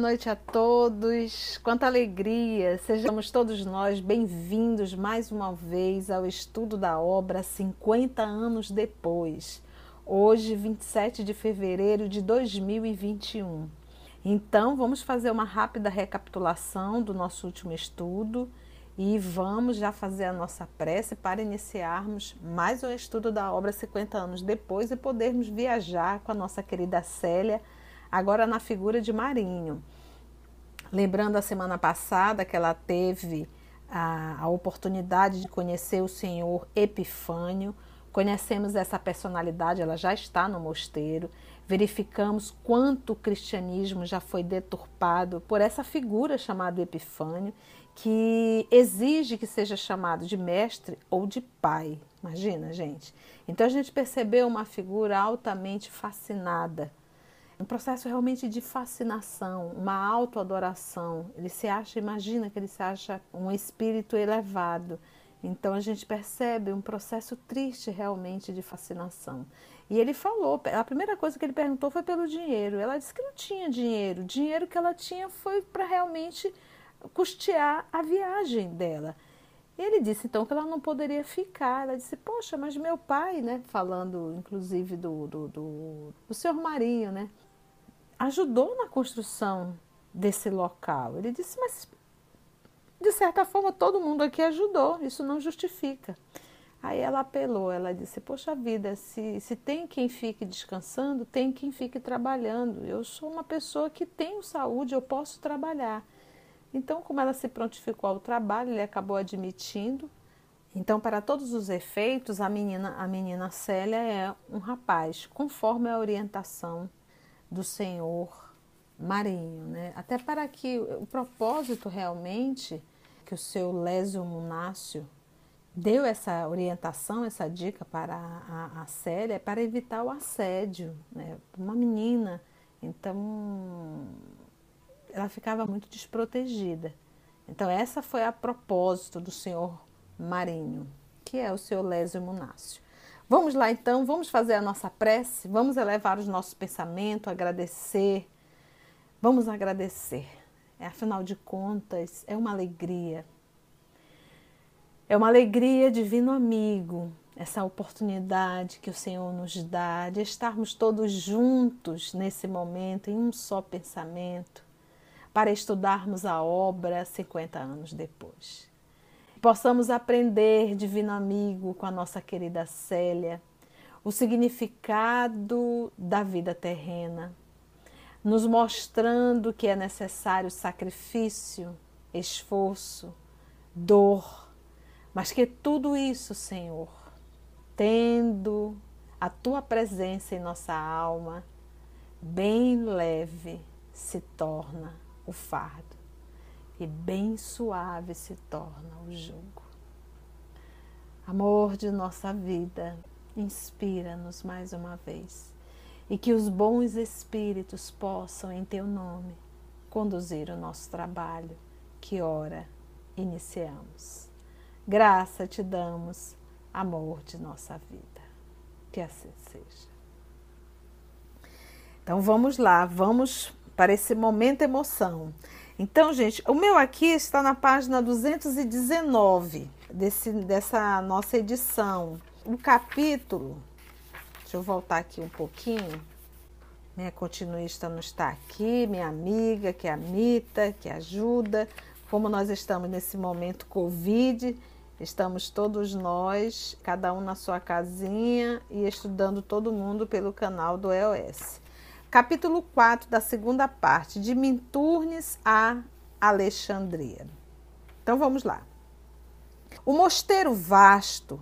Noite a todos, quanta alegria! Sejamos todos nós bem-vindos mais uma vez ao estudo da obra 50 anos depois, hoje, 27 de fevereiro de 2021. Então, vamos fazer uma rápida recapitulação do nosso último estudo e vamos já fazer a nossa prece para iniciarmos mais um estudo da obra 50 anos depois e podermos viajar com a nossa querida Célia agora na figura de Marinho. Lembrando a semana passada que ela teve a, a oportunidade de conhecer o senhor Epifânio, conhecemos essa personalidade, ela já está no mosteiro, verificamos quanto o cristianismo já foi deturpado por essa figura chamada Epifânio, que exige que seja chamado de mestre ou de pai. Imagina, gente. Então a gente percebeu uma figura altamente fascinada um processo realmente de fascinação, uma autoadoração. Ele se acha, imagina que ele se acha um espírito elevado. Então a gente percebe um processo triste realmente de fascinação. E ele falou, a primeira coisa que ele perguntou foi pelo dinheiro. Ela disse que não tinha dinheiro. O dinheiro que ela tinha foi para realmente custear a viagem dela. Ele disse então que ela não poderia ficar. Ela disse, poxa, mas meu pai, né? Falando inclusive do, do, do, do senhor Marinho, né? Ajudou na construção desse local. Ele disse, mas de certa forma todo mundo aqui ajudou, isso não justifica. Aí ela apelou, ela disse: Poxa vida, se, se tem quem fique descansando, tem quem fique trabalhando. Eu sou uma pessoa que tenho saúde, eu posso trabalhar. Então, como ela se prontificou ao trabalho, ele acabou admitindo. Então, para todos os efeitos, a menina, a menina Célia é um rapaz, conforme a orientação do Senhor Marinho, né? Até para que o propósito realmente que o seu Lésio Munácio deu essa orientação, essa dica para a, a, Célia é para evitar o assédio, né? Uma menina, então ela ficava muito desprotegida. Então essa foi a propósito do Senhor Marinho, que é o seu Lésio Munácio. Vamos lá então, vamos fazer a nossa prece, vamos elevar os nossos pensamentos, agradecer. Vamos agradecer. É, afinal de contas, é uma alegria. É uma alegria, divino amigo, essa oportunidade que o Senhor nos dá de estarmos todos juntos nesse momento, em um só pensamento, para estudarmos a obra 50 anos depois possamos aprender, divino amigo, com a nossa querida Célia, o significado da vida terrena, nos mostrando que é necessário sacrifício, esforço, dor, mas que tudo isso, Senhor, tendo a tua presença em nossa alma, bem leve se torna o fardo e bem suave se torna o jugo. Amor de nossa vida, inspira-nos mais uma vez e que os bons espíritos possam, em teu nome, conduzir o nosso trabalho que ora iniciamos. Graça te damos, amor de nossa vida. Que assim seja. Então vamos lá, vamos para esse momento emoção. Então, gente, o meu aqui está na página 219 desse, dessa nossa edição. O capítulo, deixa eu voltar aqui um pouquinho. Minha continuista não está aqui, minha amiga, que é a Mita, que ajuda. Como nós estamos nesse momento Covid, estamos todos nós, cada um na sua casinha e estudando todo mundo pelo canal do EOS capítulo 4 da segunda parte, de Minturnes a Alexandria. Então vamos lá. O mosteiro vasto,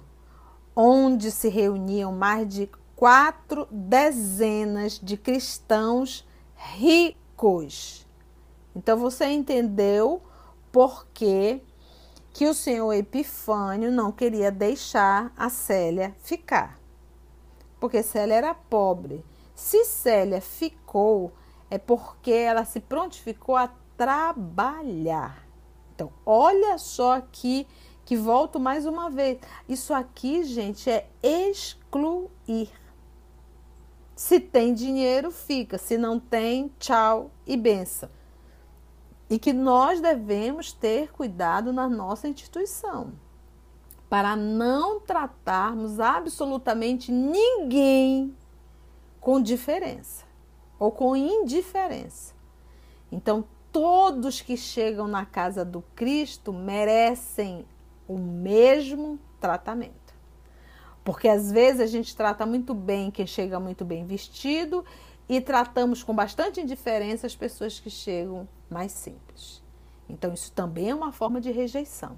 onde se reuniam mais de quatro dezenas de cristãos ricos. Então você entendeu por que, que o senhor Epifânio não queria deixar a Célia ficar. Porque Célia era pobre se Célia ficou, é porque ela se prontificou a trabalhar. Então, olha só aqui que volto mais uma vez. Isso aqui, gente, é excluir. Se tem dinheiro, fica. Se não tem, tchau e benção. e que nós devemos ter cuidado na nossa instituição para não tratarmos absolutamente ninguém com diferença ou com indiferença. Então, todos que chegam na casa do Cristo merecem o mesmo tratamento. Porque às vezes a gente trata muito bem quem chega muito bem vestido e tratamos com bastante indiferença as pessoas que chegam mais simples. Então, isso também é uma forma de rejeição.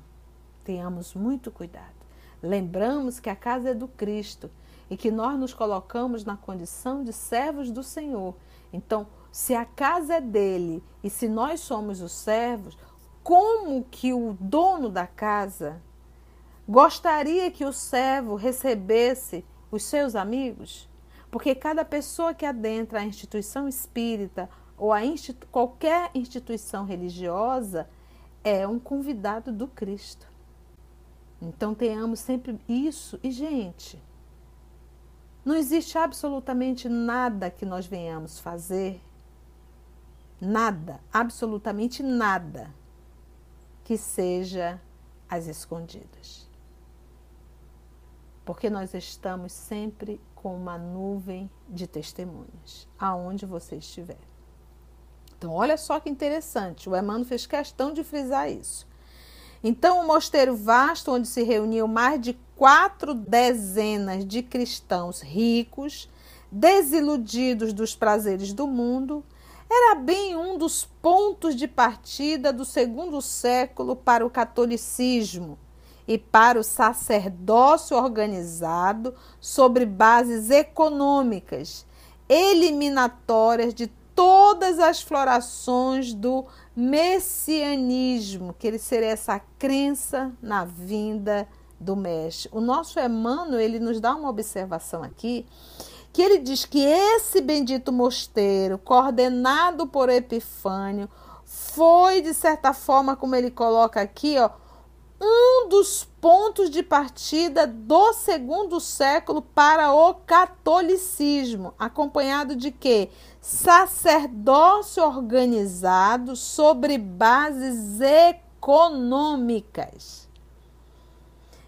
Tenhamos muito cuidado. Lembramos que a casa é do Cristo e que nós nos colocamos na condição de servos do Senhor. Então, se a casa é dele e se nós somos os servos, como que o dono da casa gostaria que o servo recebesse os seus amigos? Porque cada pessoa que adentra a instituição espírita ou a institu qualquer instituição religiosa é um convidado do Cristo. Então tenhamos sempre isso. E, gente, não existe absolutamente nada que nós venhamos fazer, nada, absolutamente nada, que seja às escondidas. Porque nós estamos sempre com uma nuvem de testemunhas, aonde você estiver. Então, olha só que interessante, o Emmanuel fez questão de frisar isso. Então, o mosteiro vasto, onde se reuniam mais de quatro dezenas de cristãos ricos, desiludidos dos prazeres do mundo, era bem um dos pontos de partida do segundo século para o catolicismo e para o sacerdócio organizado sobre bases econômicas, eliminatórias de todas as florações do messianismo, que ele seria essa crença na vinda do Mestre. O nosso Emmanuel, ele nos dá uma observação aqui, que ele diz que esse bendito mosteiro, coordenado por Epifânio, foi, de certa forma, como ele coloca aqui, ó, um dos pontos de partida do segundo século para o catolicismo, acompanhado de quê? Sacerdócio organizado sobre bases econômicas.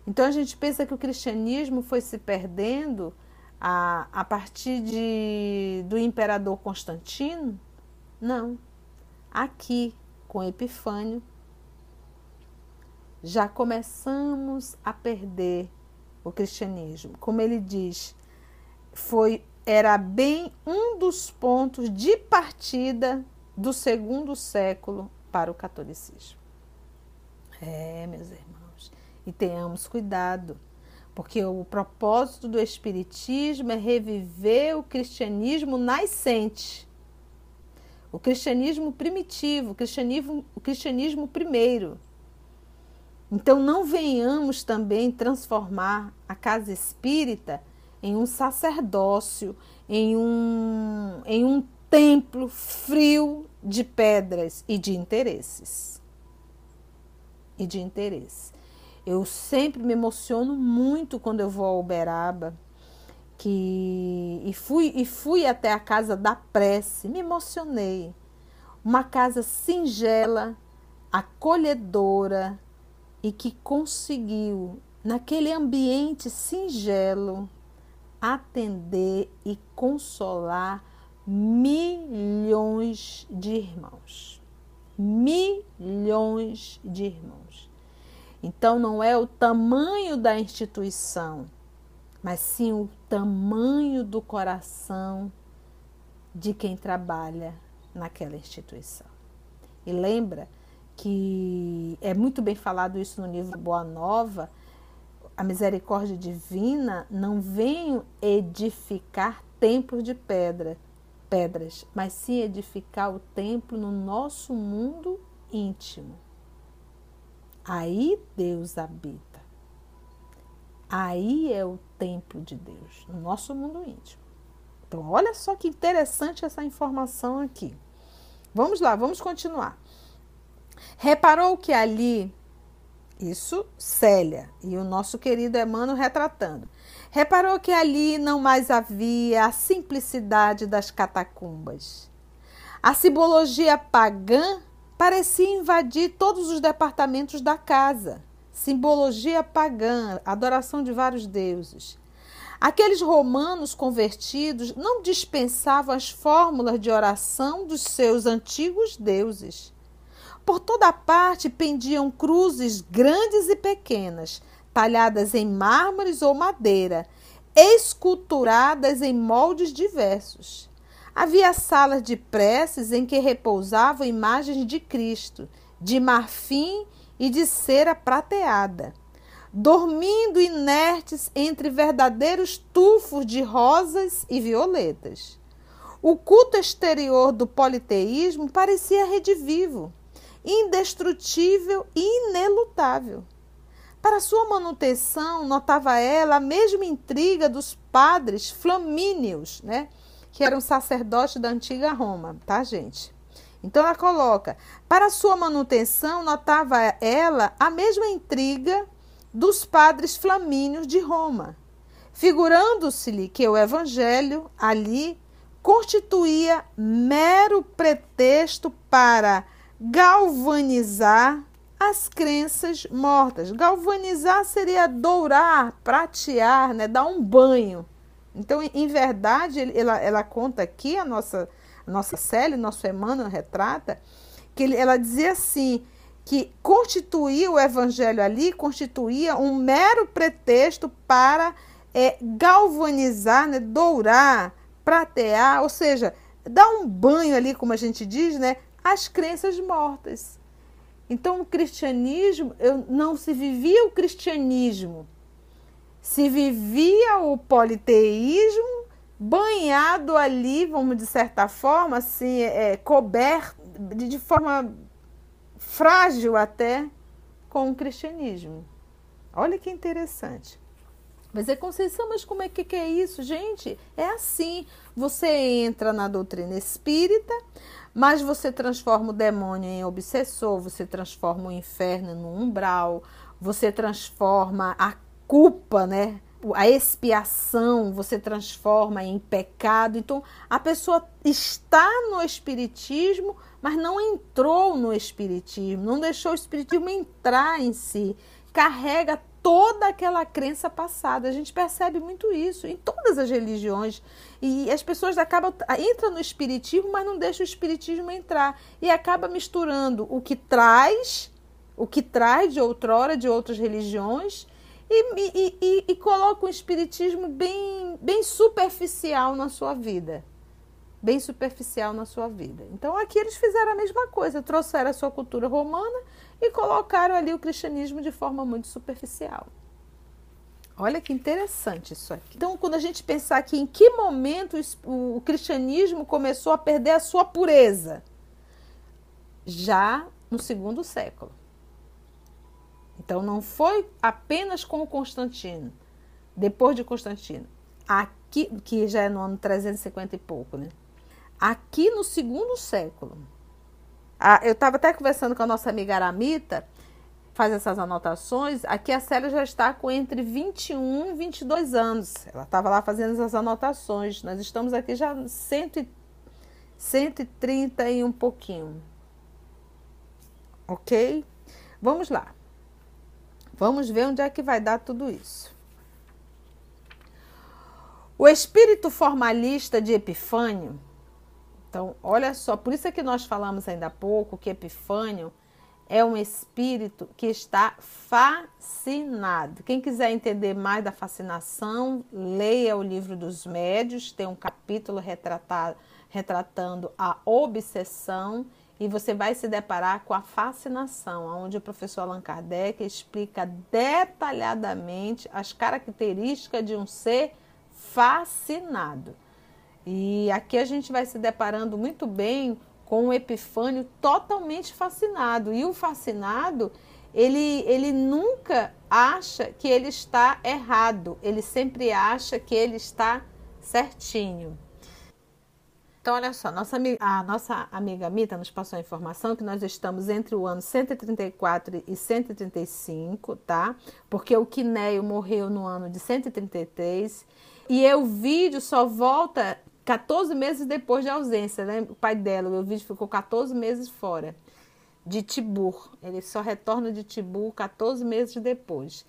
Então a gente pensa que o cristianismo foi se perdendo a, a partir de, do imperador Constantino? Não. Aqui, com Epifânio, já começamos a perder o cristianismo. Como ele diz, foi era bem um dos pontos de partida do segundo século para o catolicismo. É, meus irmãos, e tenhamos cuidado, porque o propósito do espiritismo é reviver o cristianismo nascente. O cristianismo primitivo, o cristianismo, o cristianismo primeiro então não venhamos também transformar a casa espírita em um sacerdócio, em um, em um templo frio de pedras e de interesses. E de interesse. Eu sempre me emociono muito quando eu vou a Uberaba, que e fui e fui até a casa da prece, me emocionei. Uma casa singela, acolhedora, e que conseguiu, naquele ambiente singelo, atender e consolar milhões de irmãos. Milhões de irmãos. Então, não é o tamanho da instituição, mas sim o tamanho do coração de quem trabalha naquela instituição. E lembra que é muito bem falado isso no livro Boa Nova, a misericórdia divina não vem edificar templos de pedra, pedras, mas sim edificar o templo no nosso mundo íntimo. Aí Deus habita. Aí é o templo de Deus, no nosso mundo íntimo. Então, olha só que interessante essa informação aqui. Vamos lá, vamos continuar. Reparou que ali, isso Célia e o nosso querido Emmanuel retratando. Reparou que ali não mais havia a simplicidade das catacumbas. A simbologia pagã parecia invadir todos os departamentos da casa. Simbologia pagã, adoração de vários deuses. Aqueles romanos convertidos não dispensavam as fórmulas de oração dos seus antigos deuses. Por toda parte pendiam cruzes grandes e pequenas, talhadas em mármores ou madeira, esculturadas em moldes diversos. Havia salas de preces em que repousavam imagens de Cristo, de marfim e de cera prateada dormindo inertes entre verdadeiros tufos de rosas e violetas. O culto exterior do politeísmo parecia redivivo, indestrutível e inelutável. Para sua manutenção, notava ela a mesma intriga dos padres flamíneos, né? que eram sacerdotes da antiga Roma, tá, gente? Então ela coloca: para sua manutenção, notava ela a mesma intriga dos padres flamínios de Roma, figurando-se-lhe que o evangelho ali constituía mero pretexto para galvanizar as crenças mortas. Galvanizar seria dourar, pratear, né, dar um banho. Então, em verdade, ela, ela conta aqui, a nossa, a nossa Célia, nosso Emmanuel retrata, que ele, ela dizia assim, que constituía o evangelho ali, constituía um mero pretexto para é, galvanizar, né, dourar, pratear, ou seja, dar um banho ali, como a gente diz, né, às crenças mortas. Então, o cristianismo, eu, não se vivia o cristianismo, se vivia o politeísmo banhado ali, vamos de certa forma, assim, é, coberto, de, de forma frágil até com o cristianismo. Olha que interessante. Mas é Conceição, mas como é que, que é isso, gente? É assim. Você entra na doutrina espírita, mas você transforma o demônio em obsessor, você transforma o inferno no umbral, você transforma a culpa, né? A expiação você transforma em pecado. Então, a pessoa está no espiritismo, mas não entrou no Espiritismo, não deixou o Espiritismo entrar em si, carrega toda aquela crença passada. A gente percebe muito isso em todas as religiões. E as pessoas acabam entram no espiritismo, mas não deixam o espiritismo entrar e acaba misturando o que traz, o que traz de outrora de outras religiões e, e, e, e coloca o espiritismo bem, bem superficial na sua vida bem superficial na sua vida. Então aqui eles fizeram a mesma coisa, trouxeram a sua cultura romana e colocaram ali o cristianismo de forma muito superficial. Olha que interessante isso aqui. Então, quando a gente pensar aqui em que momento o cristianismo começou a perder a sua pureza, já no segundo século. Então, não foi apenas com Constantino, depois de Constantino, aqui que já é no ano 350 e pouco, né? aqui no segundo século. Ah, eu estava até conversando com a nossa amiga Aramita, faz essas anotações. Aqui a Célia já está com entre 21 e 22 anos. Ela estava lá fazendo essas anotações. Nós estamos aqui já 100, 130 e um pouquinho. Ok? Vamos lá. Vamos ver onde é que vai dar tudo isso. O espírito formalista de Epifânio então, olha só, por isso é que nós falamos ainda há pouco que Epifânio é um espírito que está fascinado. Quem quiser entender mais da fascinação, leia o livro dos médios, tem um capítulo retratado, retratando a obsessão e você vai se deparar com a fascinação, onde o professor Allan Kardec explica detalhadamente as características de um ser fascinado. E aqui a gente vai se deparando muito bem com o Epifânio totalmente fascinado. E o fascinado, ele, ele nunca acha que ele está errado, ele sempre acha que ele está certinho. Então, olha só, nossa, a nossa amiga Mita nos passou a informação que nós estamos entre o ano 134 e 135, tá? Porque o Quinéio morreu no ano de 133 e o vídeo só volta 14 meses depois de ausência, né? O pai dela, o vídeo ficou 14 meses fora. de Tibur. Ele só retorna de Tibur 14 meses depois.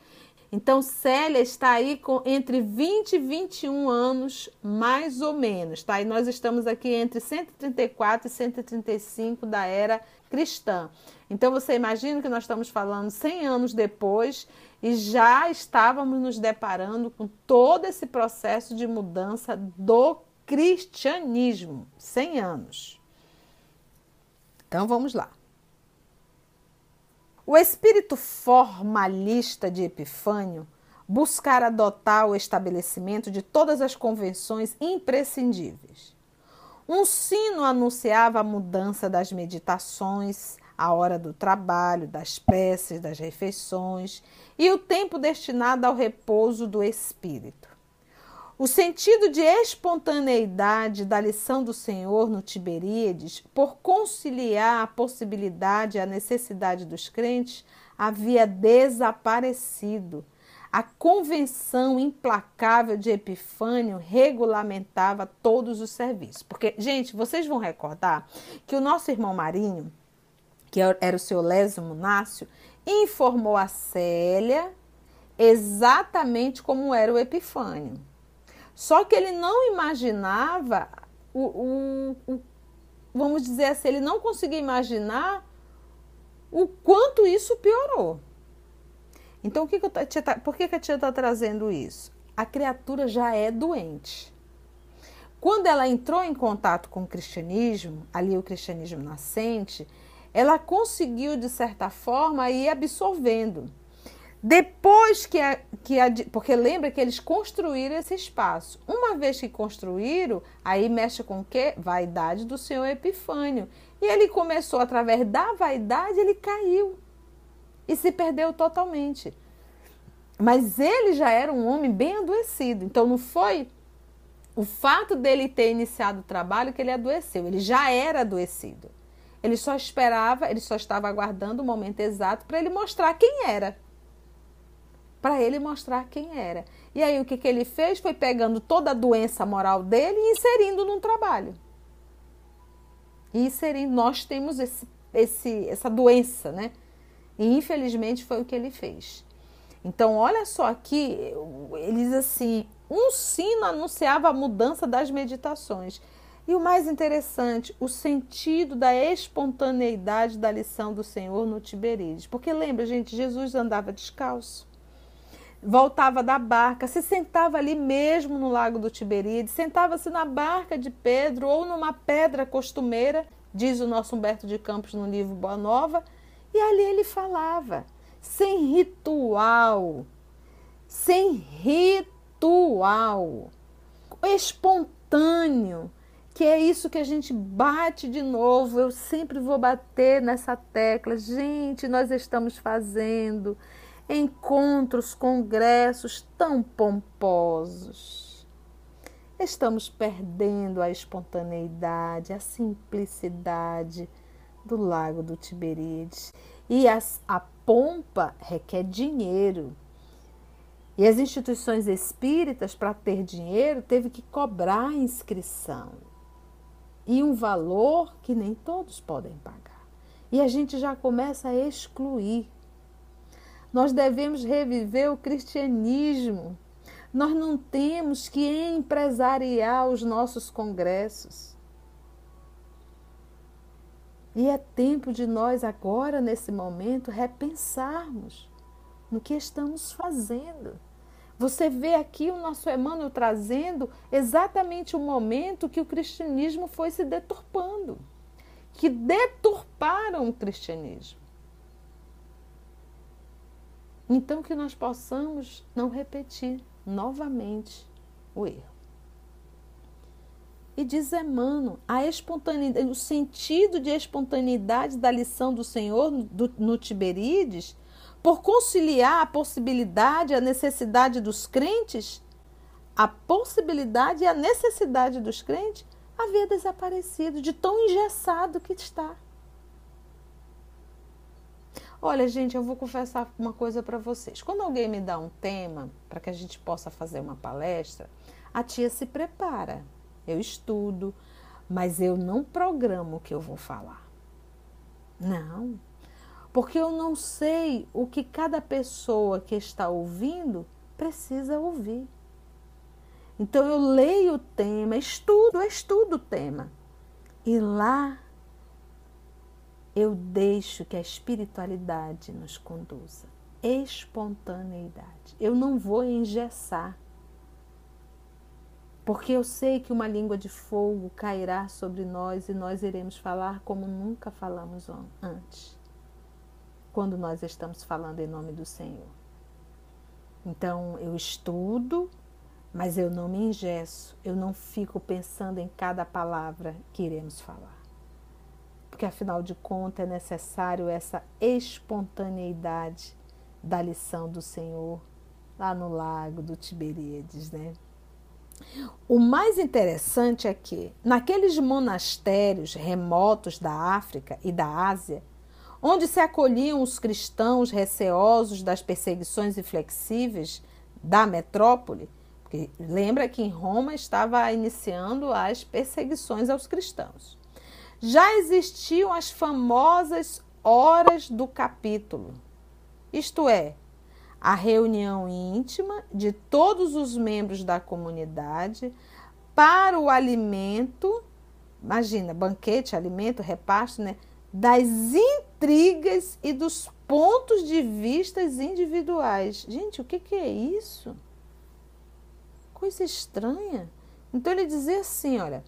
Então, Célia está aí com entre 20 e 21 anos, mais ou menos, tá? E nós estamos aqui entre 134 e 135 da era cristã. Então, você imagina que nós estamos falando 100 anos depois e já estávamos nos deparando com todo esse processo de mudança do cristianismo. 100 anos. Então, vamos lá. O espírito formalista de Epifânio buscar adotar o estabelecimento de todas as convenções imprescindíveis. Um sino anunciava a mudança das meditações, a hora do trabalho, das preces, das refeições e o tempo destinado ao repouso do espírito. O sentido de espontaneidade da lição do Senhor no Tiberíades, por conciliar a possibilidade e a necessidade dos crentes, havia desaparecido. A convenção implacável de Epifânio regulamentava todos os serviços. Porque, gente, vocês vão recordar que o nosso irmão Marinho, que era o seu Lésimo Nácio, informou a Célia exatamente como era o Epifânio. Só que ele não imaginava o, o, o, vamos dizer assim, ele não conseguia imaginar o quanto isso piorou. Então, o que que eu, por que, que a tia está trazendo isso? A criatura já é doente. Quando ela entrou em contato com o cristianismo, ali o cristianismo nascente, ela conseguiu, de certa forma, ir absorvendo. Depois que a, que a. Porque lembra que eles construíram esse espaço. Uma vez que construíram, aí mexe com o quê? Vaidade do senhor Epifânio. E ele começou, através da vaidade, ele caiu. E se perdeu totalmente. Mas ele já era um homem bem adoecido. Então não foi o fato dele ter iniciado o trabalho que ele adoeceu. Ele já era adoecido. Ele só esperava, ele só estava aguardando o momento exato para ele mostrar quem era para ele mostrar quem era. E aí o que, que ele fez foi pegando toda a doença moral dele e inserindo num trabalho. E inserindo, nós temos esse, esse, essa doença, né? E infelizmente foi o que ele fez. Então, olha só aqui, ele diz assim: um sino anunciava a mudança das meditações. E o mais interessante, o sentido da espontaneidade da lição do Senhor no Tiberíades. Porque lembra, gente, Jesus andava descalço voltava da barca, se sentava ali mesmo no lago do Tiberíades, sentava-se na barca de Pedro ou numa pedra costumeira, diz o nosso Humberto de Campos no livro Boa Nova, e ali ele falava, sem ritual, sem ritual, espontâneo, que é isso que a gente bate de novo. Eu sempre vou bater nessa tecla. Gente, nós estamos fazendo encontros, congressos tão pomposos. Estamos perdendo a espontaneidade, a simplicidade do Lago do Tiberíades. E as, a pompa requer dinheiro. E as instituições espíritas, para ter dinheiro, teve que cobrar inscrição. E um valor que nem todos podem pagar. E a gente já começa a excluir nós devemos reviver o cristianismo. Nós não temos que empresariar os nossos congressos. E é tempo de nós, agora, nesse momento, repensarmos no que estamos fazendo. Você vê aqui o nosso Emmanuel trazendo exatamente o momento que o cristianismo foi se deturpando, que deturparam o cristianismo. Então, que nós possamos não repetir novamente o erro. E diz Emmanuel, a espontaneidade, o sentido de espontaneidade da lição do Senhor do, no Tiberíades, por conciliar a possibilidade e a necessidade dos crentes, a possibilidade e a necessidade dos crentes, havia desaparecido de tão engessado que está. Olha, gente, eu vou confessar uma coisa para vocês. Quando alguém me dá um tema para que a gente possa fazer uma palestra, a tia se prepara. Eu estudo, mas eu não programo o que eu vou falar. Não, porque eu não sei o que cada pessoa que está ouvindo precisa ouvir. Então eu leio o tema, estudo, estudo o tema. E lá eu deixo que a espiritualidade nos conduza. Espontaneidade. Eu não vou engessar. Porque eu sei que uma língua de fogo cairá sobre nós e nós iremos falar como nunca falamos antes, quando nós estamos falando em nome do Senhor. Então eu estudo, mas eu não me engesso, eu não fico pensando em cada palavra que iremos falar. Porque afinal de contas é necessário essa espontaneidade da lição do Senhor lá no lago do Tiberíades, né? O mais interessante é que, naqueles monastérios remotos da África e da Ásia, onde se acolhiam os cristãos receosos das perseguições inflexíveis da metrópole, porque lembra que em Roma estava iniciando as perseguições aos cristãos. Já existiam as famosas horas do capítulo, isto é, a reunião íntima de todos os membros da comunidade para o alimento, imagina, banquete, alimento, repasto, né? Das intrigas e dos pontos de vistas individuais. Gente, o que, que é isso? Coisa estranha. Então ele dizia assim: olha,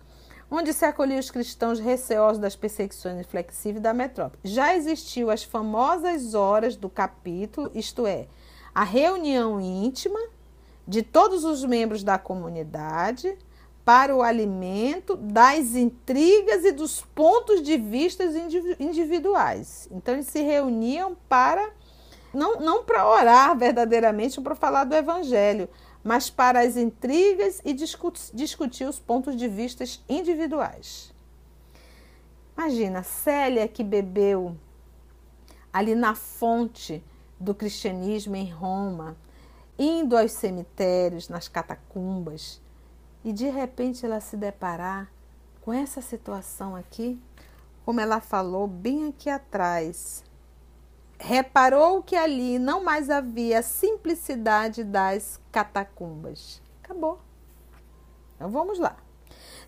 onde se acolhiam os cristãos receosos das perseguições inflexíveis da metrópole. Já existiu as famosas horas do capítulo, isto é, a reunião íntima de todos os membros da comunidade para o alimento das intrigas e dos pontos de vista individuais. Então, eles se reuniam para, não, não para orar verdadeiramente, para falar do evangelho, mas para as intrigas e discutir, os pontos de vista individuais. Imagina, Célia que bebeu ali na fonte do cristianismo em Roma, indo aos cemitérios, nas catacumbas, e de repente ela se deparar com essa situação aqui, como ela falou bem aqui atrás. Reparou que ali não mais havia a simplicidade das catacumbas. Acabou. Então vamos lá.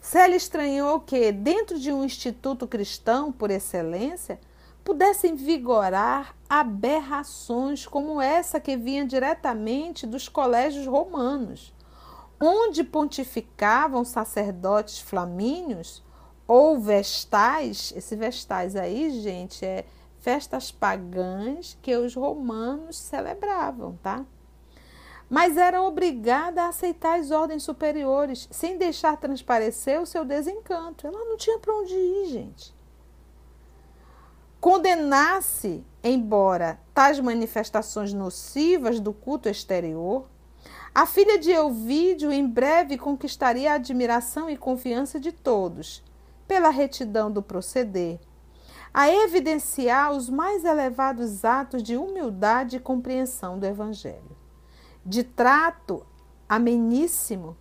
Célia estranhou que, dentro de um instituto cristão por excelência, pudessem vigorar aberrações como essa que vinha diretamente dos colégios romanos, onde pontificavam sacerdotes flamíneos ou vestais. Esse vestais aí, gente, é festas pagãs que os romanos celebravam, tá? Mas era obrigada a aceitar as ordens superiores, sem deixar transparecer o seu desencanto. Ela não tinha para onde ir, gente condenasse, embora tais manifestações nocivas do culto exterior, a filha de Elvídio em breve conquistaria a admiração e confiança de todos, pela retidão do proceder, a evidenciar os mais elevados atos de humildade e compreensão do Evangelho. De trato ameníssimo,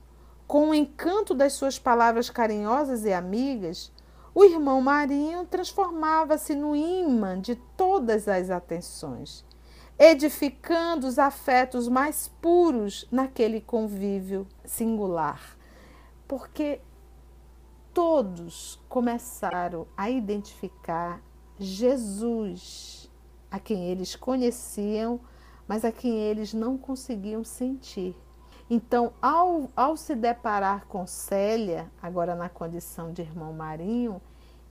com o encanto das suas palavras carinhosas e amigas, o irmão Marinho transformava-se no imã de todas as atenções, edificando os afetos mais puros naquele convívio singular. Porque todos começaram a identificar Jesus, a quem eles conheciam, mas a quem eles não conseguiam sentir. Então, ao, ao se deparar com Célia, agora na condição de irmão Marinho,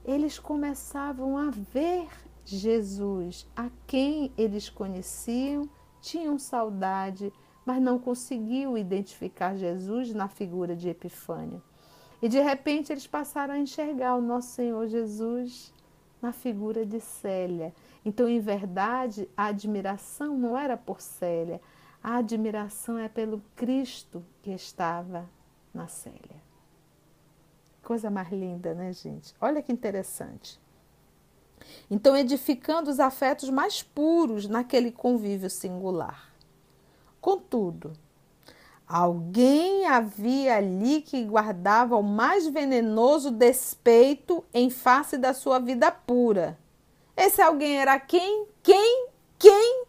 eles começavam a ver Jesus, a quem eles conheciam, tinham saudade, mas não conseguiam identificar Jesus na figura de Epifânio. E de repente eles passaram a enxergar o nosso Senhor Jesus na figura de Célia. Então, em verdade, a admiração não era por Célia, a admiração é pelo Cristo que estava na Célia. Coisa mais linda, né, gente? Olha que interessante. Então, edificando os afetos mais puros naquele convívio singular. Contudo, alguém havia ali que guardava o mais venenoso despeito em face da sua vida pura, Esse alguém era quem? Quem? Quem?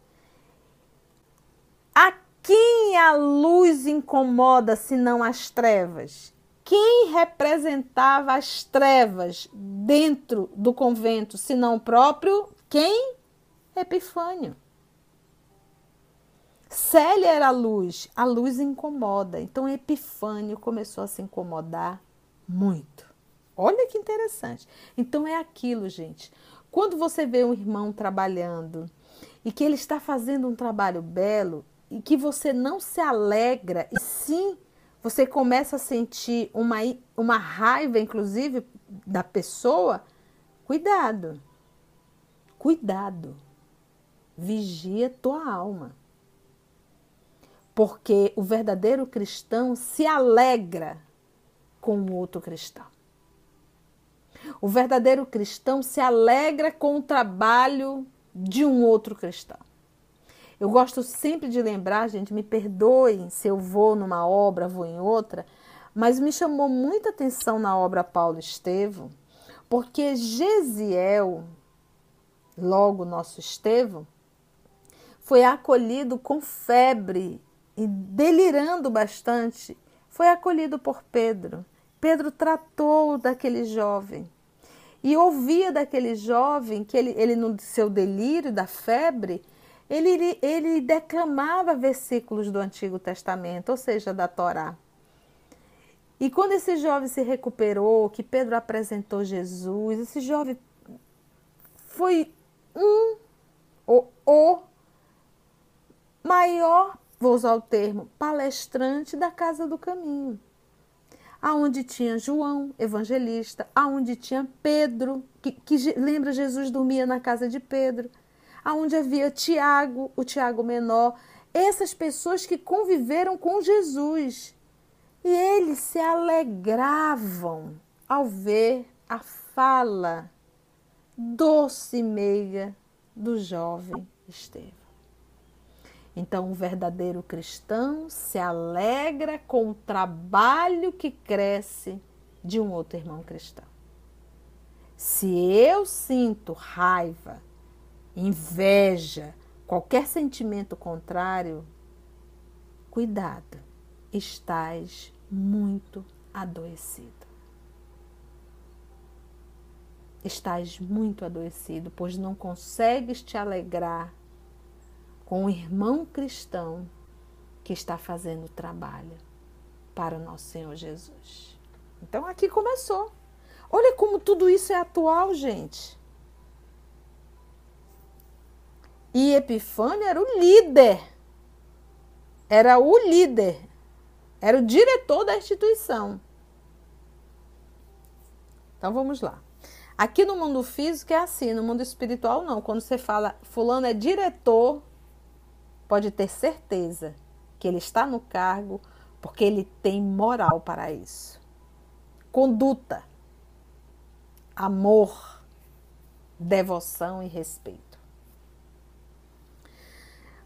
A quem a luz incomoda se não as trevas? Quem representava as trevas dentro do convento, se não o próprio quem? Epifânio. Célia era a luz, a luz incomoda. Então Epifânio começou a se incomodar muito. Olha que interessante. Então é aquilo, gente. Quando você vê um irmão trabalhando e que ele está fazendo um trabalho belo e que você não se alegra, e sim você começa a sentir uma, uma raiva, inclusive, da pessoa, cuidado. Cuidado. Vigia tua alma. Porque o verdadeiro cristão se alegra com o outro cristão. O verdadeiro cristão se alegra com o trabalho de um outro cristão. Eu gosto sempre de lembrar, gente, me perdoem se eu vou numa obra, vou em outra, mas me chamou muita atenção na obra Paulo Estevão, porque Gesiel, logo nosso Estevão, foi acolhido com febre e delirando bastante, foi acolhido por Pedro. Pedro tratou daquele jovem e ouvia daquele jovem que ele, ele no seu delírio da febre, ele, ele declamava versículos do Antigo Testamento, ou seja, da Torá. E quando esse jovem se recuperou, que Pedro apresentou Jesus, esse jovem foi um, o, o maior, vou usar o termo, palestrante da Casa do Caminho. Aonde tinha João, evangelista, aonde tinha Pedro, que, que lembra Jesus dormia na casa de Pedro aonde havia Tiago, o Tiago menor, essas pessoas que conviveram com Jesus. E eles se alegravam ao ver a fala doce e meiga do jovem Estevão. Então, o verdadeiro cristão se alegra com o trabalho que cresce de um outro irmão cristão. Se eu sinto raiva, inveja, qualquer sentimento contrário, cuidado, estás muito adoecido. Estás muito adoecido, pois não consegues te alegrar com o irmão cristão que está fazendo o trabalho para o nosso Senhor Jesus. Então aqui começou. Olha como tudo isso é atual, gente. E Epifânio era o líder. Era o líder. Era o diretor da instituição. Então vamos lá. Aqui no mundo físico é assim, no mundo espiritual não. Quando você fala fulano é diretor, pode ter certeza que ele está no cargo porque ele tem moral para isso. Conduta, amor, devoção e respeito.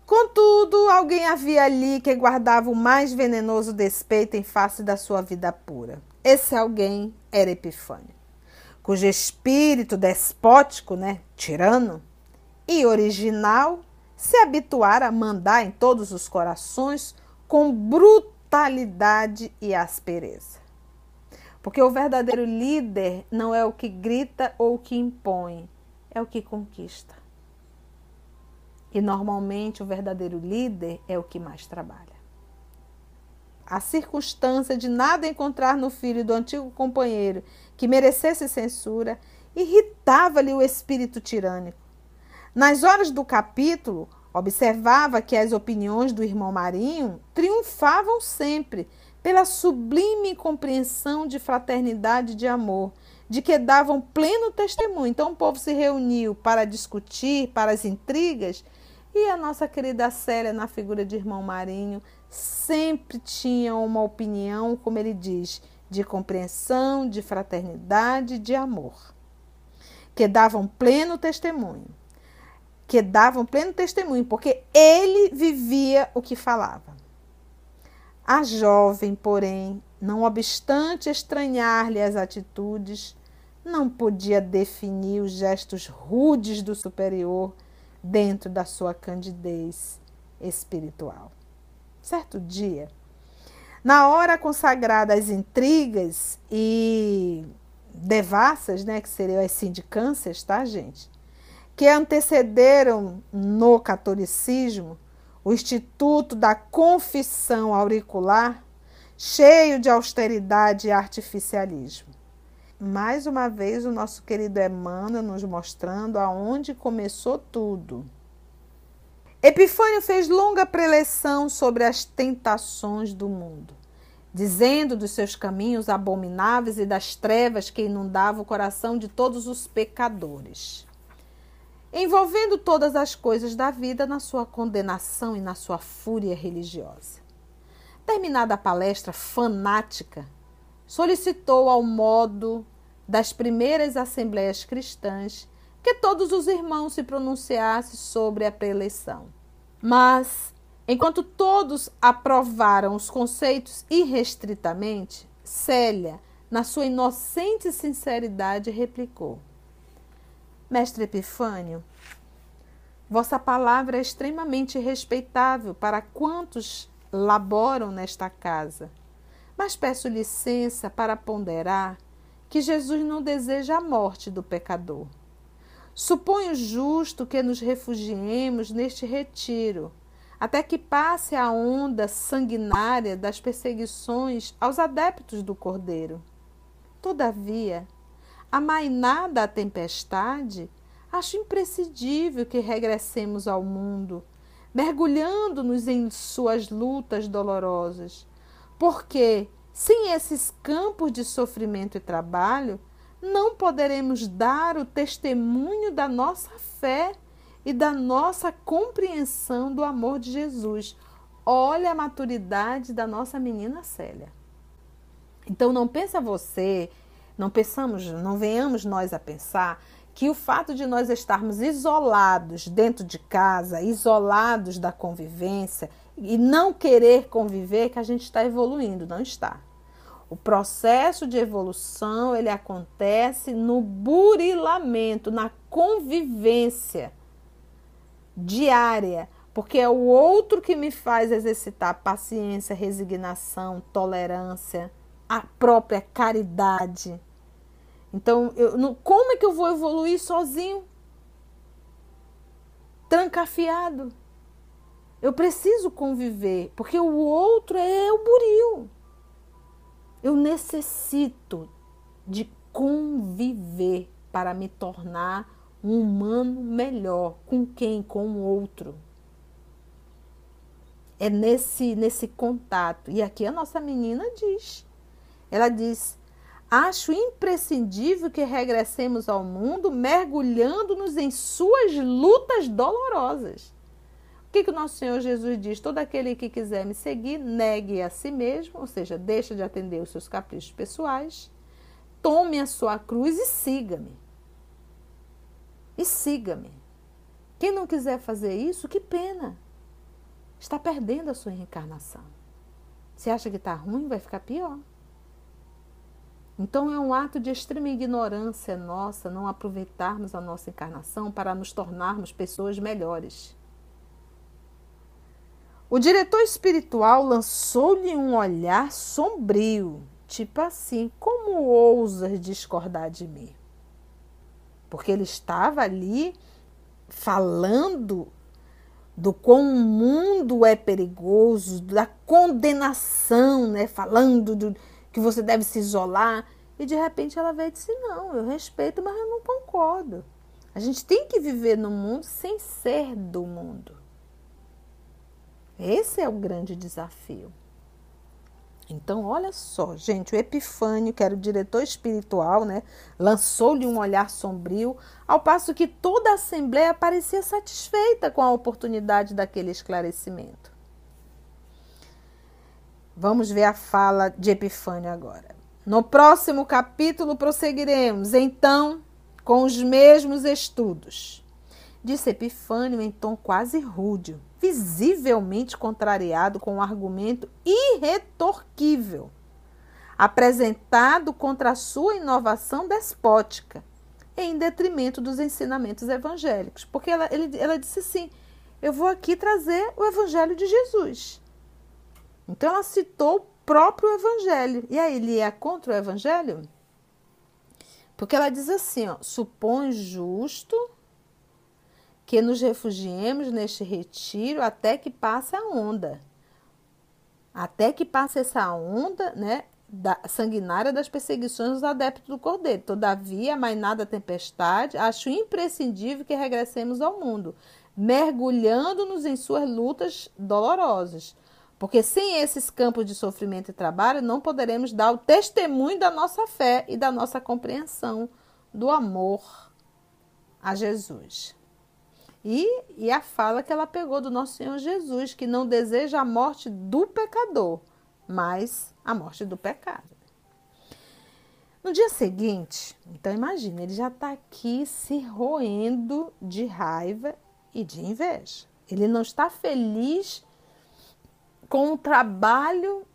Contudo, alguém havia ali que guardava o mais venenoso despeito em face da sua vida pura. Esse alguém era Epifânio, cujo espírito despótico, né, tirano e original, se habituara a mandar em todos os corações com brutalidade e aspereza. Porque o verdadeiro líder não é o que grita ou o que impõe, é o que conquista. E normalmente o verdadeiro líder é o que mais trabalha. A circunstância de nada encontrar no filho do antigo companheiro que merecesse censura irritava-lhe o espírito tirânico. Nas horas do capítulo, observava que as opiniões do irmão Marinho triunfavam sempre pela sublime compreensão de fraternidade e de amor, de que davam pleno testemunho. Então o povo se reuniu para discutir, para as intrigas, e a nossa querida Célia, na figura de irmão Marinho, sempre tinha uma opinião, como ele diz, de compreensão, de fraternidade, de amor, que davam pleno testemunho. Que davam pleno testemunho, porque ele vivia o que falava. A jovem, porém, não obstante estranhar-lhe as atitudes, não podia definir os gestos rudes do superior dentro da sua candidez espiritual. Certo dia, na hora consagrada às intrigas e devassas, né, que seriam as sindicâncias, tá, gente? Que antecederam no catolicismo o Instituto da Confissão Auricular, cheio de austeridade e artificialismo. Mais uma vez, o nosso querido Emmanuel nos mostrando aonde começou tudo. Epifânio fez longa preleção sobre as tentações do mundo, dizendo dos seus caminhos abomináveis e das trevas que inundavam o coração de todos os pecadores envolvendo todas as coisas da vida na sua condenação e na sua fúria religiosa. Terminada a palestra fanática, solicitou ao modo das primeiras assembleias cristãs que todos os irmãos se pronunciassem sobre a preeleição. Mas, enquanto todos aprovaram os conceitos irrestritamente, Célia, na sua inocente sinceridade, replicou: Mestre Epifânio, vossa palavra é extremamente respeitável para quantos laboram nesta casa, mas peço licença para ponderar que Jesus não deseja a morte do pecador. Suponho justo que nos refugiemos neste retiro, até que passe a onda sanguinária das perseguições aos adeptos do Cordeiro. Todavia, amainada a tempestade, acho imprescindível que regressemos ao mundo, mergulhando-nos em suas lutas dolorosas, porque sem esses campos de sofrimento e trabalho, não poderemos dar o testemunho da nossa fé e da nossa compreensão do amor de Jesus. Olha a maturidade da nossa menina Célia. Então não pensa você não pensamos, não venhamos nós a pensar que o fato de nós estarmos isolados dentro de casa, isolados da convivência e não querer conviver, que a gente está evoluindo, não está. O processo de evolução, ele acontece no burilamento, na convivência diária, porque é o outro que me faz exercitar paciência, resignação, tolerância, a própria caridade. Então, eu, não, como é que eu vou evoluir sozinho? Trancafiado. Eu preciso conviver, porque o outro é o buril. Eu necessito de conviver para me tornar um humano melhor. Com quem? Com o outro. É nesse, nesse contato. E aqui a nossa menina diz. Ela diz: Acho imprescindível que regressemos ao mundo mergulhando-nos em suas lutas dolorosas. O que, que o nosso Senhor Jesus diz? Todo aquele que quiser me seguir, negue a si mesmo, ou seja, deixa de atender os seus caprichos pessoais, tome a sua cruz e siga-me. E siga-me. Quem não quiser fazer isso, que pena. Está perdendo a sua reencarnação. Você acha que está ruim, vai ficar pior. Então é um ato de extrema ignorância nossa não aproveitarmos a nossa encarnação para nos tornarmos pessoas melhores. O diretor espiritual lançou-lhe um olhar sombrio, tipo assim: como ousas discordar de mim? Porque ele estava ali falando do quão o mundo é perigoso, da condenação, né? falando do, que você deve se isolar. E de repente ela veio e disse: Não, eu respeito, mas eu não concordo. A gente tem que viver no mundo sem ser do mundo. Esse é o grande desafio. Então, olha só, gente, o Epifânio, que era o diretor espiritual, né, lançou-lhe um olhar sombrio, ao passo que toda a assembleia parecia satisfeita com a oportunidade daquele esclarecimento. Vamos ver a fala de Epifânio agora. No próximo capítulo prosseguiremos, então, com os mesmos estudos. Disse Epifânio em tom quase rude, visivelmente contrariado com um argumento irretorquível. apresentado contra a sua inovação despótica, em detrimento dos ensinamentos evangélicos. Porque ela, ele, ela disse assim: eu vou aqui trazer o evangelho de Jesus. Então ela citou próprio evangelho. E aí, ele é contra o evangelho? Porque ela diz assim: ó, supõe justo que nos refugiemos neste retiro até que passe a onda. Até que passe essa onda, né? Da, sanguinária das perseguições dos adeptos do Cordeiro. Todavia, mais nada tempestade, acho imprescindível que regressemos ao mundo, mergulhando-nos em suas lutas dolorosas. Porque sem esses campos de sofrimento e trabalho, não poderemos dar o testemunho da nossa fé e da nossa compreensão do amor a Jesus. E, e a fala que ela pegou do nosso Senhor Jesus, que não deseja a morte do pecador, mas a morte do pecado. No dia seguinte, então imagine, ele já está aqui se roendo de raiva e de inveja. Ele não está feliz com o trabalho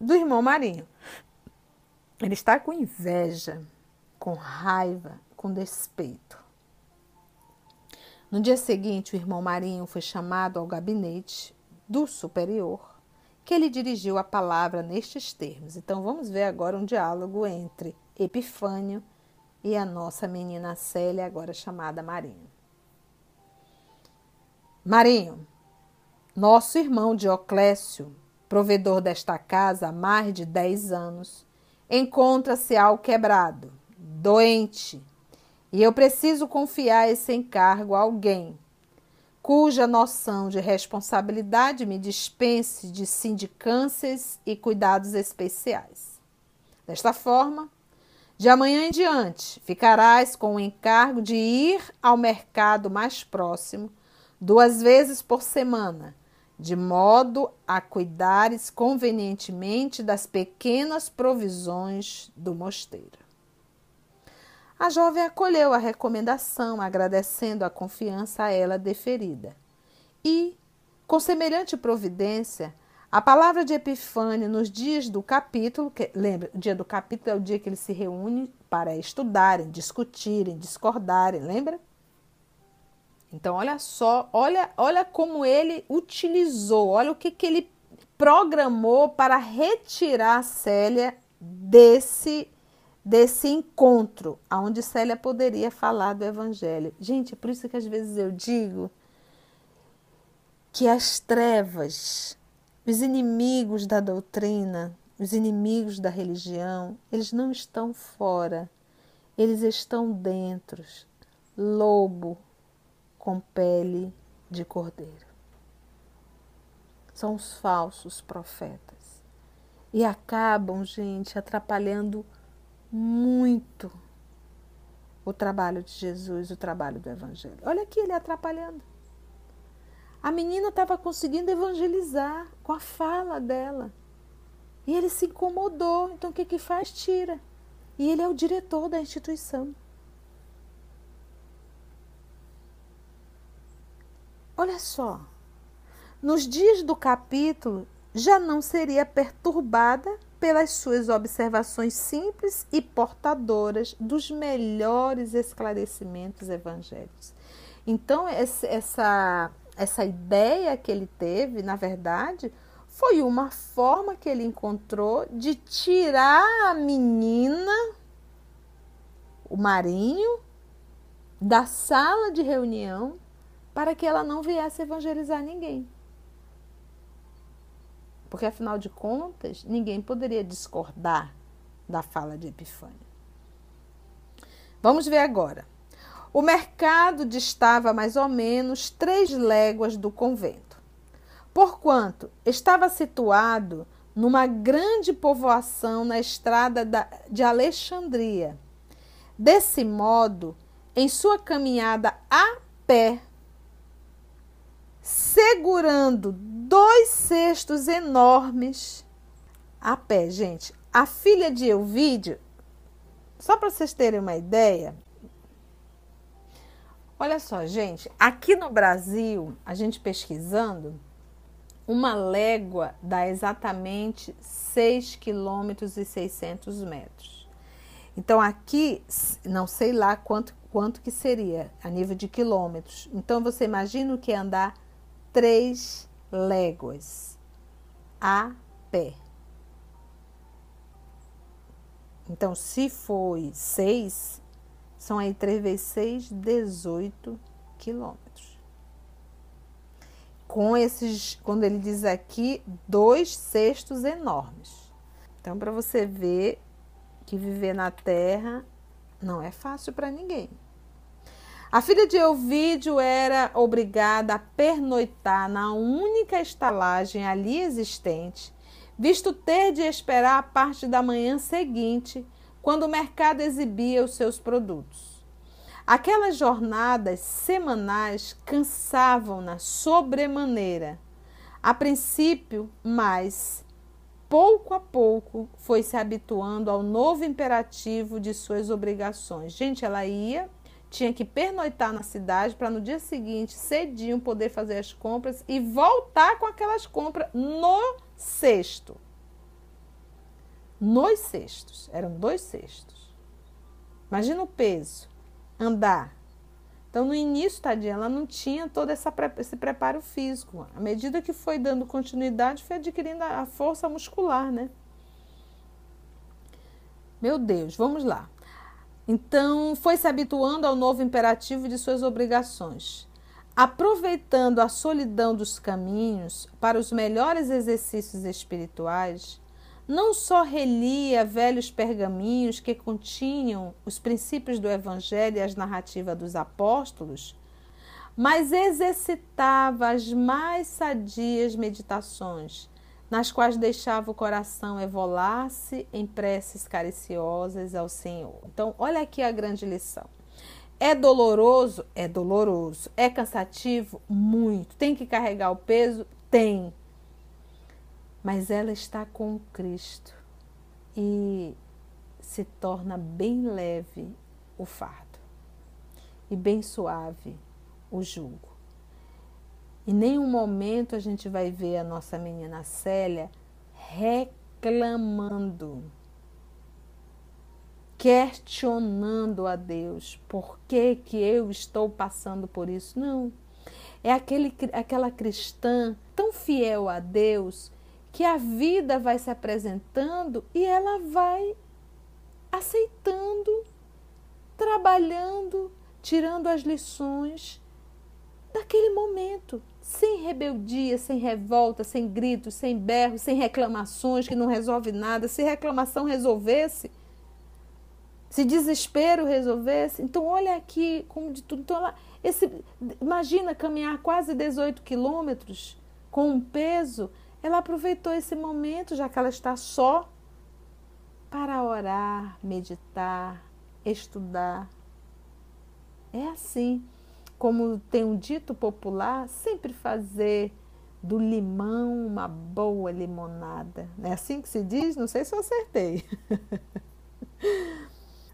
do irmão Marinho. Ele está com inveja, com raiva, com despeito. No dia seguinte, o irmão Marinho foi chamado ao gabinete do superior, que ele dirigiu a palavra nestes termos. Então vamos ver agora um diálogo entre Epifânio e a nossa menina Célia, agora chamada Marinho. Marinho, nosso irmão Dioclésio, provedor desta casa há mais de dez anos, encontra-se ao quebrado, doente e eu preciso confiar esse encargo a alguém cuja noção de responsabilidade me dispense de sindicâncias e cuidados especiais. Desta forma, de amanhã em diante, ficarás com o encargo de ir ao mercado mais próximo duas vezes por semana, de modo a cuidares convenientemente das pequenas provisões do mosteiro. A jovem acolheu a recomendação, agradecendo a confiança a ela deferida. E, com semelhante providência, a palavra de Epifânio nos dias do capítulo, que, lembra, o dia do capítulo é o dia que eles se reúnem para estudarem, discutirem, discordarem, lembra? Então, olha só, olha, olha como ele utilizou, olha o que, que ele programou para retirar Célia desse desse encontro onde Célia poderia falar do Evangelho. Gente, é por isso que às vezes eu digo que as trevas, os inimigos da doutrina, os inimigos da religião, eles não estão fora, eles estão dentro. Lobo com pele de cordeiro. São os falsos profetas. E acabam, gente, atrapalhando muito o trabalho de Jesus, o trabalho do Evangelho. Olha aqui ele atrapalhando. A menina estava conseguindo evangelizar com a fala dela. E ele se incomodou. Então o que, que faz? Tira. E ele é o diretor da instituição. Olha só. Nos dias do capítulo, já não seria perturbada pelas suas observações simples e portadoras dos melhores esclarecimentos evangélicos. Então, essa, essa ideia que ele teve, na verdade, foi uma forma que ele encontrou de tirar a menina, o marinho, da sala de reunião para que ela não viesse evangelizar ninguém. Porque, afinal de contas, ninguém poderia discordar da fala de Epifânio. Vamos ver agora. O mercado distava mais ou menos três léguas do convento, porquanto estava situado numa grande povoação na estrada de Alexandria. Desse modo, em sua caminhada a pé, segurando dois cestos enormes a pé, gente. A filha de Elvídio, só para vocês terem uma ideia, olha só, gente, aqui no Brasil, a gente pesquisando, uma légua dá exatamente 6 quilômetros e 600 metros. Então aqui, não sei lá quanto, quanto que seria a nível de quilômetros. Então você imagina o que é andar 3 léguas a pé. Então, se foi 6, são aí 3 vezes 6, 18 quilômetros. Com esses, quando ele diz aqui, dois cestos enormes. Então, para você ver que viver na terra não é fácil para ninguém. A filha de Elvídio era obrigada a pernoitar na única estalagem ali existente visto ter de esperar a parte da manhã seguinte, quando o mercado exibia os seus produtos. Aquelas jornadas semanais cansavam-na sobremaneira. A princípio, mas pouco a pouco foi se habituando ao novo imperativo de suas obrigações. Gente, ela ia, tinha que pernoitar na cidade para no dia seguinte, cedinho, poder fazer as compras e voltar com aquelas compras no cesto. Nos cestos, eram dois cestos. Imagina o peso, andar. Então, no início, tadinha, ela não tinha todo essa, esse preparo físico. À medida que foi dando continuidade, foi adquirindo a força muscular, né? Meu Deus, vamos lá. Então, foi se habituando ao novo imperativo de suas obrigações. Aproveitando a solidão dos caminhos para os melhores exercícios espirituais, não só relia velhos pergaminhos que continham os princípios do Evangelho e as narrativas dos apóstolos, mas exercitava as mais sadias meditações, nas quais deixava o coração evolar-se em preces cariciosas ao Senhor. Então, olha aqui a grande lição. É doloroso? É doloroso. É cansativo? Muito. Tem que carregar o peso? Tem. Mas ela está com Cristo e se torna bem leve o fardo e bem suave o jugo. Em nenhum momento a gente vai ver a nossa menina Célia reclamando questionando a Deus, por que, que eu estou passando por isso? Não. É aquele, aquela cristã tão fiel a Deus que a vida vai se apresentando e ela vai aceitando, trabalhando, tirando as lições daquele momento, sem rebeldia, sem revolta, sem gritos, sem berros, sem reclamações que não resolve nada. Se reclamação resolvesse, se desespero resolvesse. Então, olha aqui como de tudo. Então, ela, esse, imagina caminhar quase 18 quilômetros com um peso. Ela aproveitou esse momento, já que ela está só, para orar, meditar, estudar. É assim, como tem um dito popular, sempre fazer do limão uma boa limonada. É assim que se diz? Não sei se eu acertei.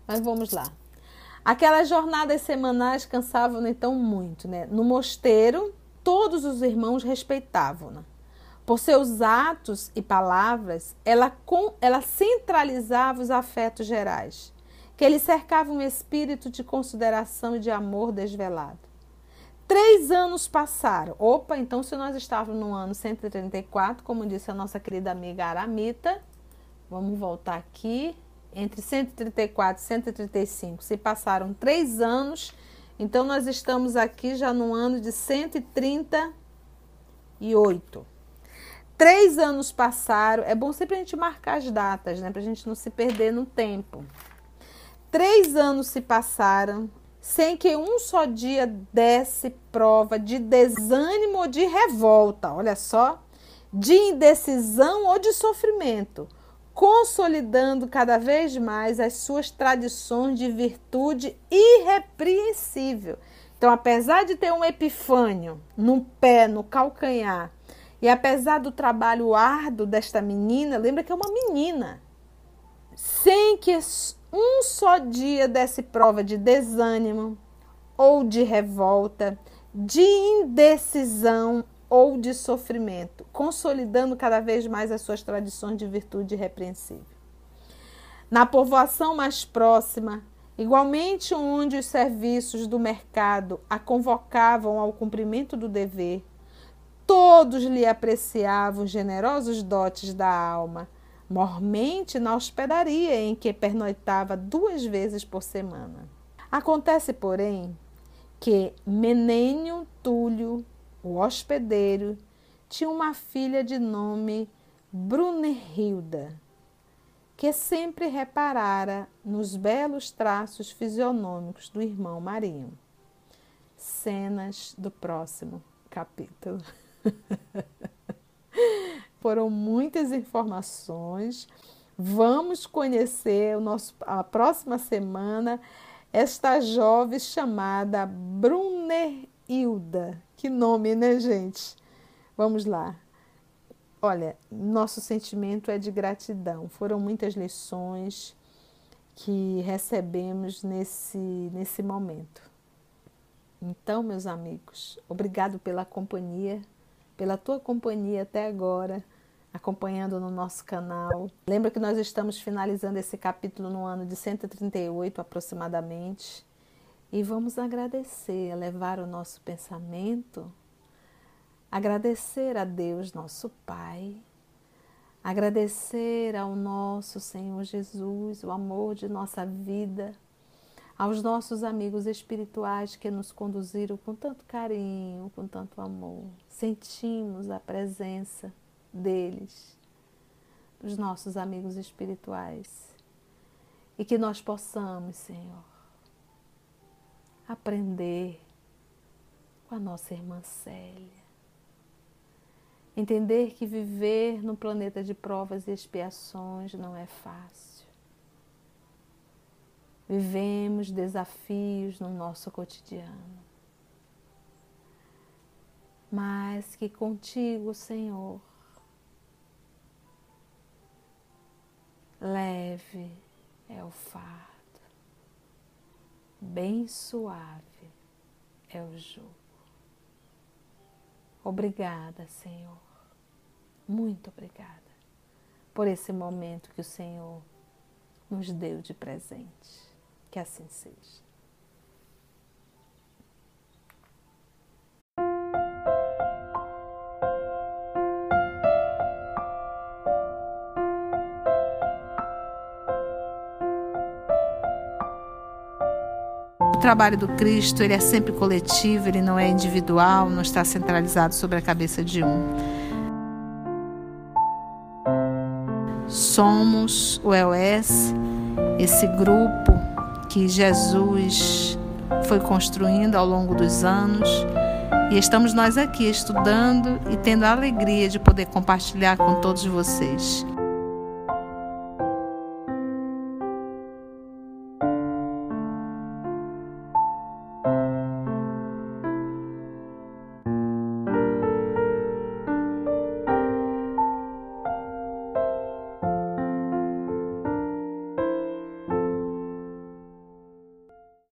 Mas vamos lá. Aquelas jornadas semanais cansavam então muito, né? No mosteiro, todos os irmãos respeitavam-na. Por seus atos e palavras, ela, com, ela centralizava os afetos gerais, que lhe cercavam um espírito de consideração e de amor desvelado. Três anos passaram. Opa, então se nós estávamos no ano 134, como disse a nossa querida amiga Aramita, vamos voltar aqui entre 134 e 135 se passaram três anos, então nós estamos aqui já no ano de 138. Três anos passaram, é bom sempre a gente marcar as datas, né, para a gente não se perder no tempo. Três anos se passaram sem que um só dia desse prova de desânimo ou de revolta, olha só, de indecisão ou de sofrimento consolidando cada vez mais as suas tradições de virtude irrepreensível. Então, apesar de ter um epifânio no pé, no calcanhar, e apesar do trabalho árduo desta menina, lembra que é uma menina, sem que um só dia desse prova de desânimo ou de revolta, de indecisão ou de sofrimento, consolidando cada vez mais as suas tradições de virtude irrepreensível. Na povoação mais próxima, igualmente onde os serviços do mercado a convocavam ao cumprimento do dever, todos lhe apreciavam generosos dotes da alma, mormente na hospedaria em que pernoitava duas vezes por semana. Acontece, porém, que Menênio Túlio, o hospedeiro, tinha uma filha de nome Brunehilda, que sempre reparara nos belos traços fisionômicos do irmão Marinho. Cenas do próximo capítulo. Foram muitas informações. Vamos conhecer o nosso, a próxima semana esta jovem chamada Brunehilda. Que nome, né, gente? Vamos lá. Olha, nosso sentimento é de gratidão. Foram muitas lições que recebemos nesse, nesse momento. Então, meus amigos, obrigado pela companhia, pela tua companhia até agora, acompanhando no nosso canal. Lembra que nós estamos finalizando esse capítulo no ano de 138 aproximadamente. E vamos agradecer, levar o nosso pensamento, agradecer a Deus, nosso Pai, agradecer ao nosso Senhor Jesus, o amor de nossa vida aos nossos amigos espirituais que nos conduziram com tanto carinho, com tanto amor. Sentimos a presença deles, dos nossos amigos espirituais. E que nós possamos, Senhor, aprender com a nossa irmã Célia. Entender que viver no planeta de provas e expiações não é fácil Vivemos desafios no nosso cotidiano. Mas que contigo, Senhor, leve é o fardo, bem suave é o jugo. Obrigada, Senhor, muito obrigada por esse momento que o Senhor nos deu de presente. Que assim seja. O trabalho do Cristo ele é sempre coletivo, ele não é individual, não está centralizado sobre a cabeça de um. Somos o EOS, esse grupo que Jesus foi construindo ao longo dos anos. E estamos nós aqui estudando e tendo a alegria de poder compartilhar com todos vocês.